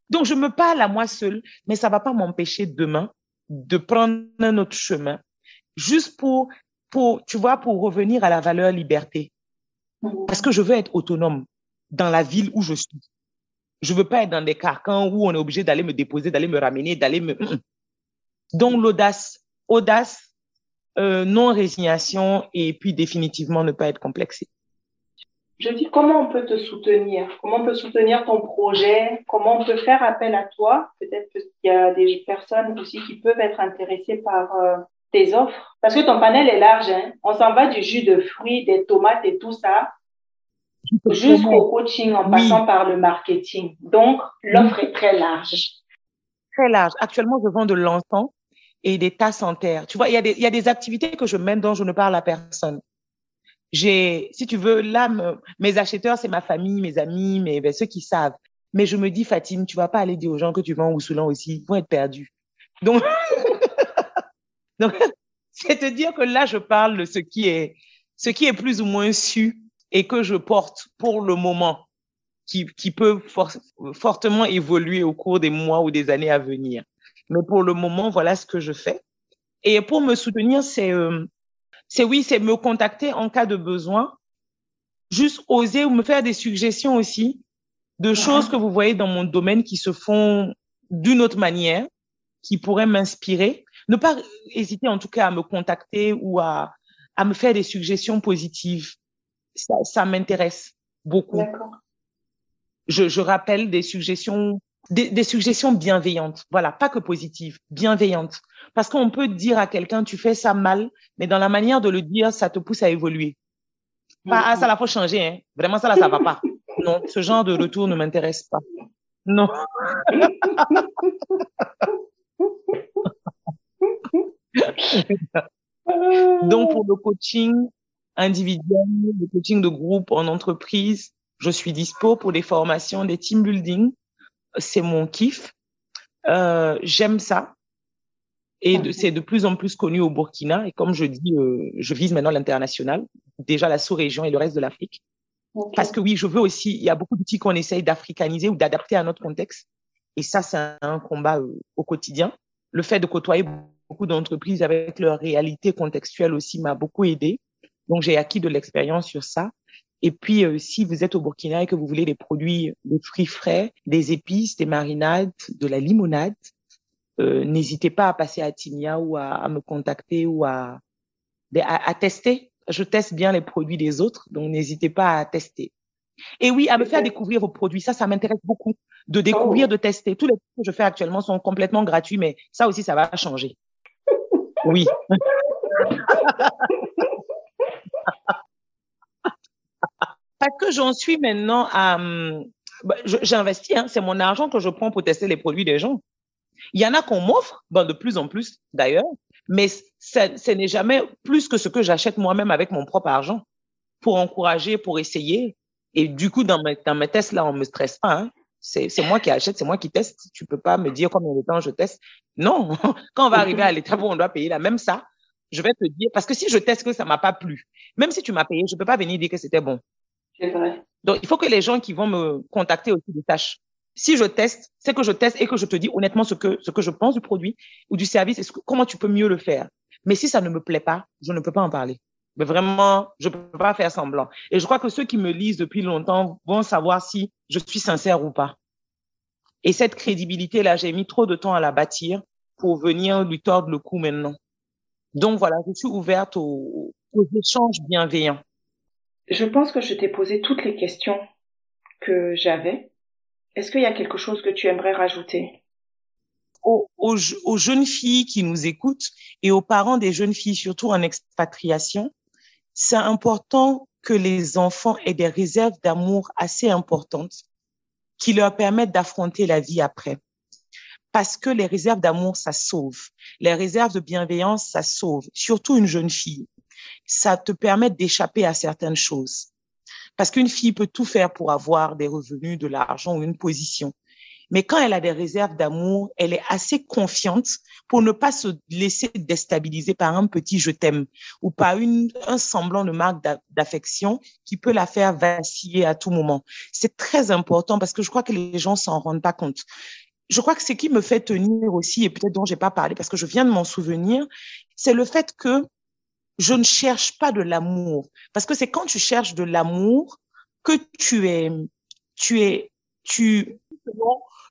Donc, je me parle à moi seule, mais ça va pas m'empêcher demain de prendre un autre chemin, juste pour, pour, tu vois, pour revenir à la valeur liberté. Parce que je veux être autonome dans la ville où je suis. Je veux pas être dans des carcans où on est obligé d'aller me déposer, d'aller me ramener, d'aller me... Donc, l'audace, audace, euh, non-résignation et puis définitivement ne pas être complexé je dis comment on peut te soutenir, comment on peut soutenir ton projet, comment on peut faire appel à toi? Peut-être qu'il y a des personnes aussi qui peuvent être intéressées par euh, tes offres. Parce que ton panel est large. Hein. On s'en va du jus de fruits, des tomates et tout ça, jusqu'au coaching en passant par le marketing. Donc, l'offre est très large. Très large. Actuellement, je vends de l'encens et des tasses en terre. Tu vois, il y, a des, il y a des activités que je mène dont je ne parle à personne j'ai, si tu veux, là, mes acheteurs, c'est ma famille, mes amis, mais ben, ceux qui savent. Mais je me dis, Fatime, tu vas pas aller dire aux gens que tu vends au Soulan aussi, ils vont être perdus. Donc, donc c'est te dire que là, je parle de ce qui est, ce qui est plus ou moins su et que je porte pour le moment, qui, qui peut fortement évoluer au cours des mois ou des années à venir. Mais pour le moment, voilà ce que je fais. Et pour me soutenir, c'est, euh, c'est oui, c'est me contacter en cas de besoin. Juste oser ou me faire des suggestions aussi de choses que vous voyez dans mon domaine qui se font d'une autre manière, qui pourraient m'inspirer. Ne pas hésiter en tout cas à me contacter ou à, à me faire des suggestions positives. Ça, ça m'intéresse beaucoup. Je, je rappelle des suggestions des, des, suggestions bienveillantes. Voilà, pas que positives, bienveillantes. Parce qu'on peut dire à quelqu'un, tu fais ça mal, mais dans la manière de le dire, ça te pousse à évoluer. Pas, ah, ça la faut changer, hein. Vraiment, ça là, ça va pas. Non, ce genre de retour ne m'intéresse pas. Non. Donc, pour le coaching individuel, le coaching de groupe en entreprise, je suis dispo pour les formations des team building c'est mon kiff. Euh, J'aime ça. Et c'est de plus en plus connu au Burkina. Et comme je dis, euh, je vise maintenant l'international, déjà la sous-région et le reste de l'Afrique. Parce que oui, je veux aussi, il y a beaucoup d'outils qu'on essaye d'africaniser ou d'adapter à notre contexte. Et ça, c'est un combat euh, au quotidien. Le fait de côtoyer beaucoup d'entreprises avec leur réalité contextuelle aussi m'a beaucoup aidé. Donc, j'ai acquis de l'expérience sur ça. Et puis, euh, si vous êtes au Burkina et que vous voulez des produits, des fruits frais, des épices, des marinades, de la limonade, euh, n'hésitez pas à passer à Tinia ou à, me contacter ou à, à, tester. Je teste bien les produits des autres, donc n'hésitez pas à tester. Et oui, à me faire découvrir vos produits. Ça, ça m'intéresse beaucoup de découvrir, de tester. Tous les trucs que je fais actuellement sont complètement gratuits, mais ça aussi, ça va changer. Oui. Parce que j'en suis maintenant à... Bah, j'investis, hein, c'est mon argent que je prends pour tester les produits des gens. Il y en a qu'on m'offre, bon, de plus en plus d'ailleurs, mais ce n'est jamais plus que ce que j'achète moi-même avec mon propre argent pour encourager, pour essayer. Et du coup, dans mes, tests, là, on me stresse pas. Hein. C'est moi qui achète, c'est moi qui teste. Tu peux pas me dire combien de temps je teste. Non, quand on va arriver à l'étape où on doit payer là, même ça, je vais te dire, parce que si je teste que ça m'a pas plu, même si tu m'as payé, je peux pas venir dire que c'était bon. Donc, il faut que les gens qui vont me contacter aussi le sachent. Si je teste, c'est que je teste et que je te dis honnêtement ce que, ce que je pense du produit ou du service et comment tu peux mieux le faire? Mais si ça ne me plaît pas, je ne peux pas en parler. Mais vraiment, je peux pas faire semblant. Et je crois que ceux qui me lisent depuis longtemps vont savoir si je suis sincère ou pas. Et cette crédibilité-là, j'ai mis trop de temps à la bâtir pour venir lui tordre le cou maintenant. Donc voilà, je suis ouverte aux échanges bienveillants. Je pense que je t'ai posé toutes les questions que j'avais. Est-ce qu'il y a quelque chose que tu aimerais rajouter? Aux, aux, jeunes filles qui nous écoutent et aux parents des jeunes filles, surtout en expatriation, c'est important que les enfants aient des réserves d'amour assez importantes qui leur permettent d'affronter la vie après. Parce que les réserves d'amour, ça sauve. Les réserves de bienveillance, ça sauve. Surtout une jeune fille ça te permet d'échapper à certaines choses. Parce qu'une fille peut tout faire pour avoir des revenus, de l'argent ou une position. Mais quand elle a des réserves d'amour, elle est assez confiante pour ne pas se laisser déstabiliser par un petit je t'aime ou par une, un semblant de marque d'affection qui peut la faire vaciller à tout moment. C'est très important parce que je crois que les gens s'en rendent pas compte. Je crois que ce qui me fait tenir aussi, et peut-être dont j'ai pas parlé parce que je viens de m'en souvenir, c'est le fait que je ne cherche pas de l'amour. Parce que c'est quand tu cherches de l'amour que tu es, tu es, tu,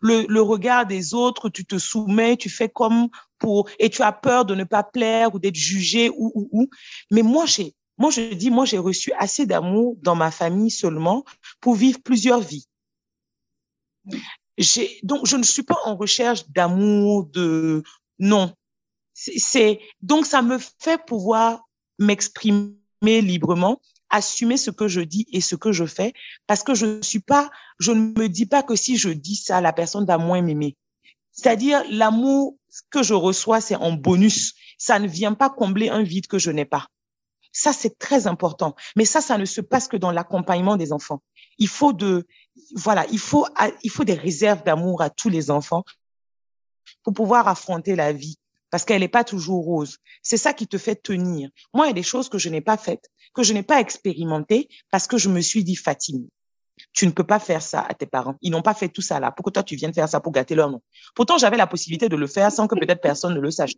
le, le regard des autres, tu te soumets, tu fais comme pour, et tu as peur de ne pas plaire ou d'être jugé ou, ou, ou. Mais moi, j'ai, moi, je dis, moi, j'ai reçu assez d'amour dans ma famille seulement pour vivre plusieurs vies. J'ai, donc, je ne suis pas en recherche d'amour, de, non. C'est, donc, ça me fait pouvoir m'exprimer librement, assumer ce que je dis et ce que je fais, parce que je suis pas, je ne me dis pas que si je dis ça, la personne va moins m'aimer. C'est-à-dire, l'amour que je reçois, c'est en bonus. Ça ne vient pas combler un vide que je n'ai pas. Ça, c'est très important. Mais ça, ça ne se passe que dans l'accompagnement des enfants. Il faut de, voilà, il faut, il faut des réserves d'amour à tous les enfants pour pouvoir affronter la vie parce qu'elle n'est pas toujours rose. C'est ça qui te fait tenir. Moi, il y a des choses que je n'ai pas faites, que je n'ai pas expérimentées parce que je me suis dit, Fatime, tu ne peux pas faire ça à tes parents. Ils n'ont pas fait tout ça là. Pourquoi toi, tu viens de faire ça pour gâter leur nom? Pourtant, j'avais la possibilité de le faire sans que peut-être personne ne le sache.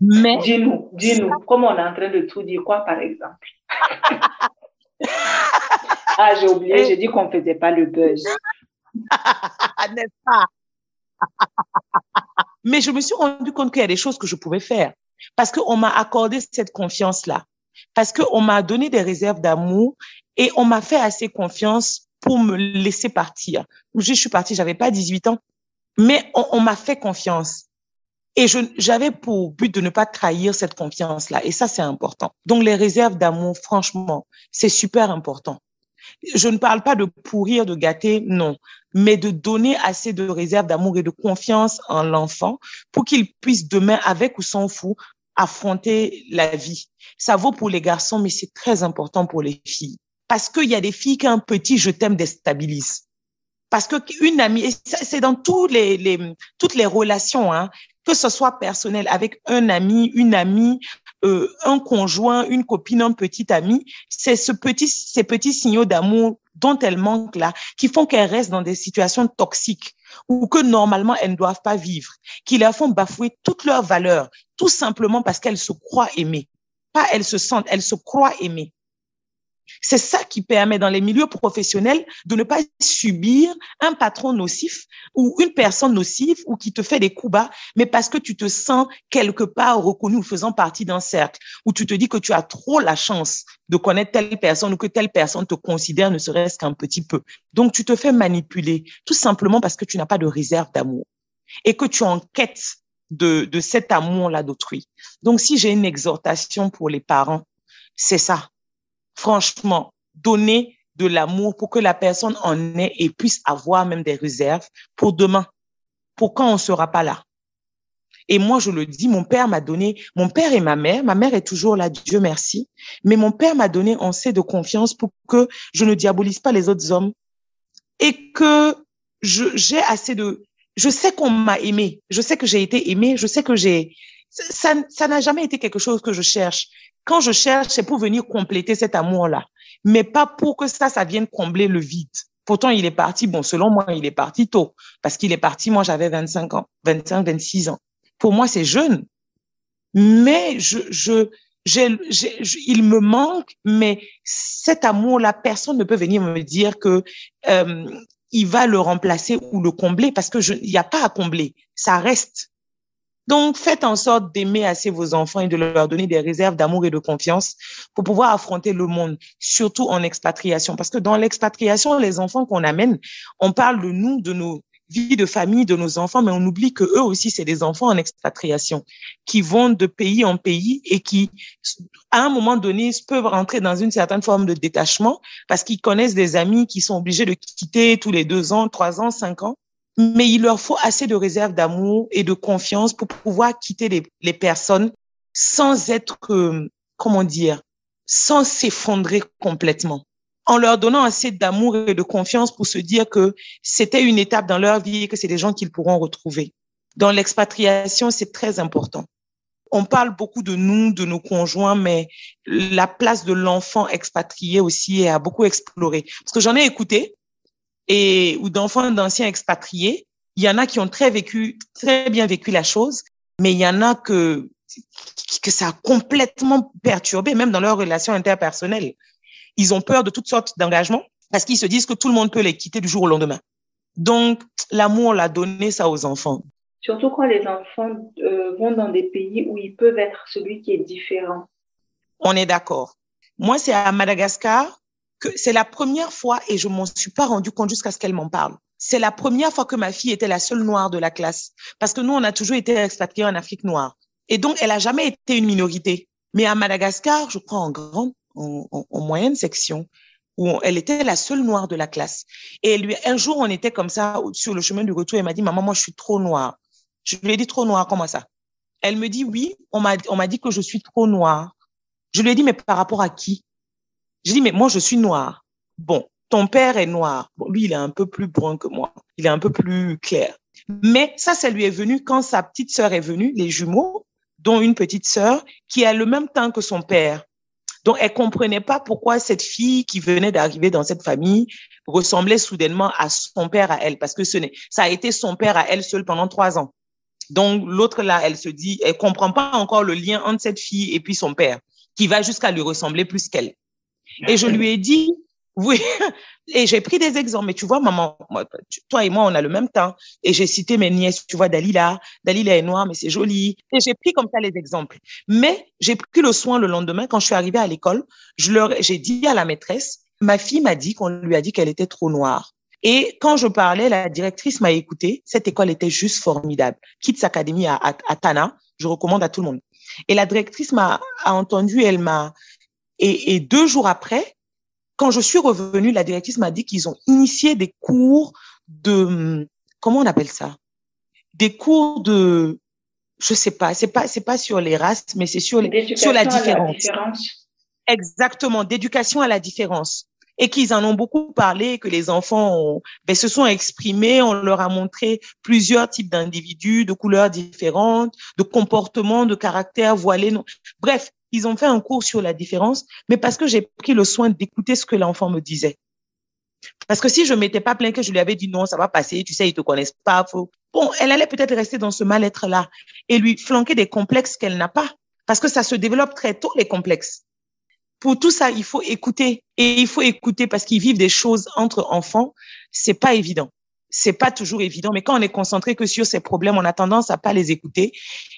Mais. Dis-nous, dis-nous, comment on est en train de tout dire quoi, par exemple? ah, j'ai oublié, j'ai dit qu'on ne faisait pas le buzz. N'est-ce pas? Mais je me suis rendu compte qu'il y a des choses que je pouvais faire parce qu'on m'a accordé cette confiance-là, parce qu'on m'a donné des réserves d'amour et on m'a fait assez confiance pour me laisser partir. Je suis partie, j'avais pas 18 ans, mais on, on m'a fait confiance. Et j'avais pour but de ne pas trahir cette confiance-là. Et ça, c'est important. Donc, les réserves d'amour, franchement, c'est super important. Je ne parle pas de pourrir, de gâter, non, mais de donner assez de réserves d'amour et de confiance en l'enfant pour qu'il puisse demain, avec ou sans fou, affronter la vie. Ça vaut pour les garçons, mais c'est très important pour les filles. Parce qu'il y a des filles qu'un petit je t'aime déstabilise. Parce que une amie, c'est dans tous les, les, toutes les relations, hein, que ce soit personnel avec un ami, une amie, euh, un conjoint, une copine, un petit ami, c'est ce petit, ces petits signaux d'amour dont elles manquent là, qui font qu'elles restent dans des situations toxiques ou que normalement elles ne doivent pas vivre, qui leur font bafouer toutes leurs valeurs, tout simplement parce qu'elles se croient aimées. Pas elles se sentent, elles se croient aimées. C'est ça qui permet dans les milieux professionnels de ne pas subir un patron nocif ou une personne nocive ou qui te fait des coups bas, mais parce que tu te sens quelque part reconnu ou faisant partie d'un cercle, où tu te dis que tu as trop la chance de connaître telle personne ou que telle personne te considère ne serait-ce qu'un petit peu. Donc tu te fais manipuler tout simplement parce que tu n'as pas de réserve d'amour et que tu enquêtes de, de cet amour-là d'autrui. Donc si j'ai une exhortation pour les parents, c'est ça franchement, donner de l'amour pour que la personne en ait et puisse avoir même des réserves pour demain, pour quand on sera pas là. Et moi, je le dis, mon père m'a donné, mon père et ma mère, ma mère est toujours là, Dieu merci, mais mon père m'a donné sait de confiance pour que je ne diabolise pas les autres hommes et que j'ai assez de, je sais qu'on m'a aimé, je sais que j'ai été aimé, je sais que j'ai, ça, ça n'a jamais été quelque chose que je cherche. Quand je cherche, c'est pour venir compléter cet amour-là, mais pas pour que ça, ça vienne combler le vide. Pourtant, il est parti, bon, selon moi, il est parti tôt, parce qu'il est parti, moi, j'avais 25 ans, 25, 26 ans. Pour moi, c'est jeune. Mais je, je, il me manque, mais cet amour-là, personne ne peut venir me dire que euh, il va le remplacer ou le combler, parce que il n'y a pas à combler, ça reste. Donc, faites en sorte d'aimer assez vos enfants et de leur donner des réserves d'amour et de confiance pour pouvoir affronter le monde, surtout en expatriation. Parce que dans l'expatriation, les enfants qu'on amène, on parle de nous, de nos vies de famille, de nos enfants, mais on oublie que eux aussi, c'est des enfants en expatriation qui vont de pays en pays et qui, à un moment donné, peuvent rentrer dans une certaine forme de détachement parce qu'ils connaissent des amis qui sont obligés de quitter tous les deux ans, trois ans, cinq ans mais il leur faut assez de réserve d'amour et de confiance pour pouvoir quitter les, personnes sans être, euh, comment dire, sans s'effondrer complètement. En leur donnant assez d'amour et de confiance pour se dire que c'était une étape dans leur vie et que c'est des gens qu'ils pourront retrouver. Dans l'expatriation, c'est très important. On parle beaucoup de nous, de nos conjoints, mais la place de l'enfant expatrié aussi à beaucoup explorer. Parce que j'en ai écouté, et ou d'enfants d'anciens expatriés. Il y en a qui ont très vécu, très bien vécu la chose, mais il y en a que que ça a complètement perturbé, même dans leurs relations interpersonnelles. Ils ont peur de toutes sortes d'engagements parce qu'ils se disent que tout le monde peut les quitter du jour au lendemain. Donc, l'amour l'a donné ça aux enfants. Surtout quand les enfants euh, vont dans des pays où ils peuvent être celui qui est différent. On est d'accord. Moi, c'est à Madagascar que c'est la première fois, et je m'en suis pas rendu compte jusqu'à ce qu'elle m'en parle. C'est la première fois que ma fille était la seule noire de la classe. Parce que nous, on a toujours été expatriés en Afrique noire. Et donc, elle a jamais été une minorité. Mais à Madagascar, je crois en grande, en, en, moyenne section, où elle était la seule noire de la classe. Et lui, un jour, on était comme ça sur le chemin du retour. Elle m'a dit, maman, moi, je suis trop noire. Je lui ai dit, trop noire, comment ça? Elle me dit, oui, on m'a, on m'a dit que je suis trop noire. Je lui ai dit, mais par rapport à qui? Je dis, mais moi, je suis noire. Bon, ton père est noir. Bon, lui, il est un peu plus brun que moi. Il est un peu plus clair. Mais ça, ça lui est venu quand sa petite sœur est venue, les jumeaux, dont une petite sœur qui a le même temps que son père. Donc, elle comprenait pas pourquoi cette fille qui venait d'arriver dans cette famille ressemblait soudainement à son père à elle, parce que ce n'est, ça a été son père à elle seule pendant trois ans. Donc, l'autre là, elle se dit, elle comprend pas encore le lien entre cette fille et puis son père, qui va jusqu'à lui ressembler plus qu'elle. Et je lui ai dit, oui, et j'ai pris des exemples. Mais tu vois, maman, toi et moi, on a le même temps. Et j'ai cité mes nièces, tu vois, Dalila. Dalila est noire, mais c'est joli. Et j'ai pris comme ça les exemples. Mais j'ai pris le soin le lendemain, quand je suis arrivée à l'école, je leur, j'ai dit à la maîtresse, ma fille m'a dit qu'on lui a dit qu'elle était trop noire. Et quand je parlais, la directrice m'a écouté. Cette école était juste formidable. Kids Academy à, à, Tana, je recommande à tout le monde. Et la directrice m'a a entendu, elle m'a et, et deux jours après, quand je suis revenue, la directrice m'a dit qu'ils ont initié des cours de, comment on appelle ça? Des cours de, je sais pas, c'est pas, c'est pas sur les races, mais c'est sur, les, sur la différence. la différence. Exactement, d'éducation à la différence. Et qu'ils en ont beaucoup parlé, que les enfants ben, se sont exprimés, on leur a montré plusieurs types d'individus, de couleurs différentes, de comportements, de caractères voilés. Bref, ils ont fait un cours sur la différence, mais parce que j'ai pris le soin d'écouter ce que l'enfant me disait. Parce que si je m'étais pas plaint que je lui avais dit non, ça va passer, tu sais, ils te connaissent pas, faut... bon, elle allait peut-être rester dans ce mal-être-là et lui flanquer des complexes qu'elle n'a pas. Parce que ça se développe très tôt, les complexes. Pour tout ça, il faut écouter. Et il faut écouter parce qu'ils vivent des choses entre enfants. C'est pas évident c'est pas toujours évident, mais quand on est concentré que sur ces problèmes, on a tendance à pas les écouter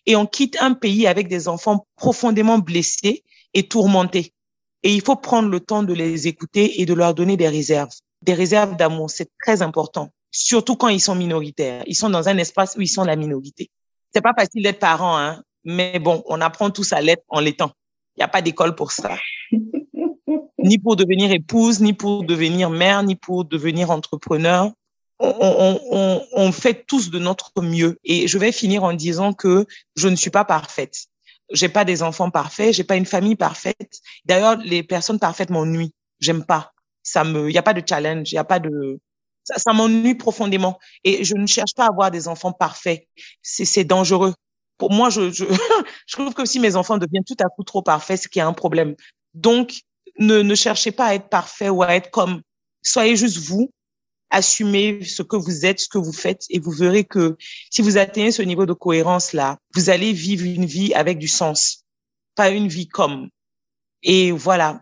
et on quitte un pays avec des enfants profondément blessés et tourmentés. Et il faut prendre le temps de les écouter et de leur donner des réserves, des réserves d'amour. C'est très important, surtout quand ils sont minoritaires. Ils sont dans un espace où ils sont la minorité. C'est pas facile d'être parent, hein, mais bon, on apprend tous à l'être en l'étant. Il n'y a pas d'école pour ça. ni pour devenir épouse, ni pour devenir mère, ni pour devenir entrepreneur on, on, on, fait tous de notre mieux. Et je vais finir en disant que je ne suis pas parfaite. J'ai pas des enfants parfaits, j'ai pas une famille parfaite. D'ailleurs, les personnes parfaites m'ennuient. J'aime pas. Ça me, il y a pas de challenge, y a pas de, ça, m'ennuie profondément. Et je ne cherche pas à avoir des enfants parfaits. C'est, c'est dangereux. Pour moi, je, je, je trouve que si mes enfants deviennent tout à coup trop parfaits, c'est qu'il y a un problème. Donc, ne, ne cherchez pas à être parfait ou à être comme, soyez juste vous assumez ce que vous êtes, ce que vous faites, et vous verrez que si vous atteignez ce niveau de cohérence-là, vous allez vivre une vie avec du sens, pas une vie comme. Et voilà,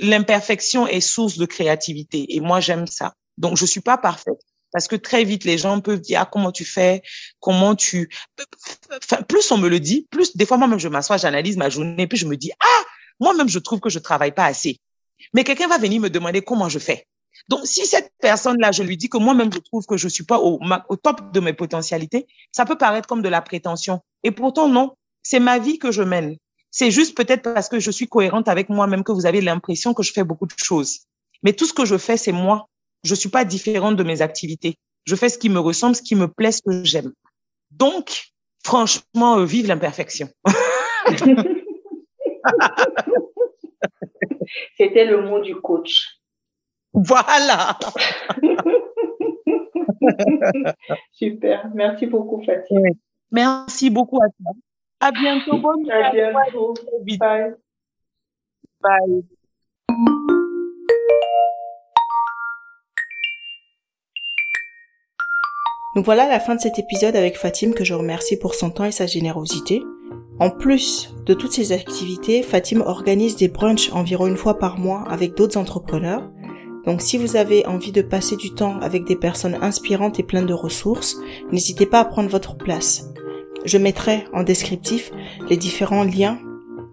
l'imperfection est source de créativité, et moi j'aime ça. Donc je suis pas parfaite. Parce que très vite, les gens peuvent dire, ah, comment tu fais, comment tu, plus on me le dit, plus, des fois, moi-même, je m'assois, j'analyse ma journée, puis je me dis, ah, moi-même, je trouve que je travaille pas assez. Mais quelqu'un va venir me demander comment je fais. Donc, si cette personne-là, je lui dis que moi-même, je trouve que je suis pas au, top de mes potentialités, ça peut paraître comme de la prétention. Et pourtant, non, c'est ma vie que je mène. C'est juste peut-être parce que je suis cohérente avec moi-même que vous avez l'impression que je fais beaucoup de choses. Mais tout ce que je fais, c'est moi. Je suis pas différente de mes activités. Je fais ce qui me ressemble, ce qui me plaît, ce que j'aime. Donc, franchement, euh, vive l'imperfection. C'était le mot du coach. Voilà. Super. Merci beaucoup, Fatih. Merci beaucoup à toi. À bientôt. Bonne à bientôt. Bye. Bye. Donc voilà la fin de cet épisode avec Fatim que je remercie pour son temps et sa générosité. En plus de toutes ces activités, Fatim organise des brunchs environ une fois par mois avec d'autres entrepreneurs donc si vous avez envie de passer du temps avec des personnes inspirantes et pleines de ressources, n'hésitez pas à prendre votre place. Je mettrai en descriptif les différents liens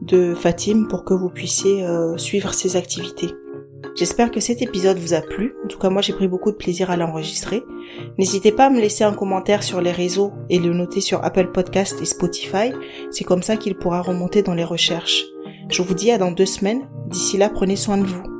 de Fatim pour que vous puissiez euh, suivre ses activités. J'espère que cet épisode vous a plu. En tout cas, moi, j'ai pris beaucoup de plaisir à l'enregistrer. N'hésitez pas à me laisser un commentaire sur les réseaux et le noter sur Apple Podcast et Spotify. C'est comme ça qu'il pourra remonter dans les recherches. Je vous dis à dans deux semaines. D'ici là, prenez soin de vous.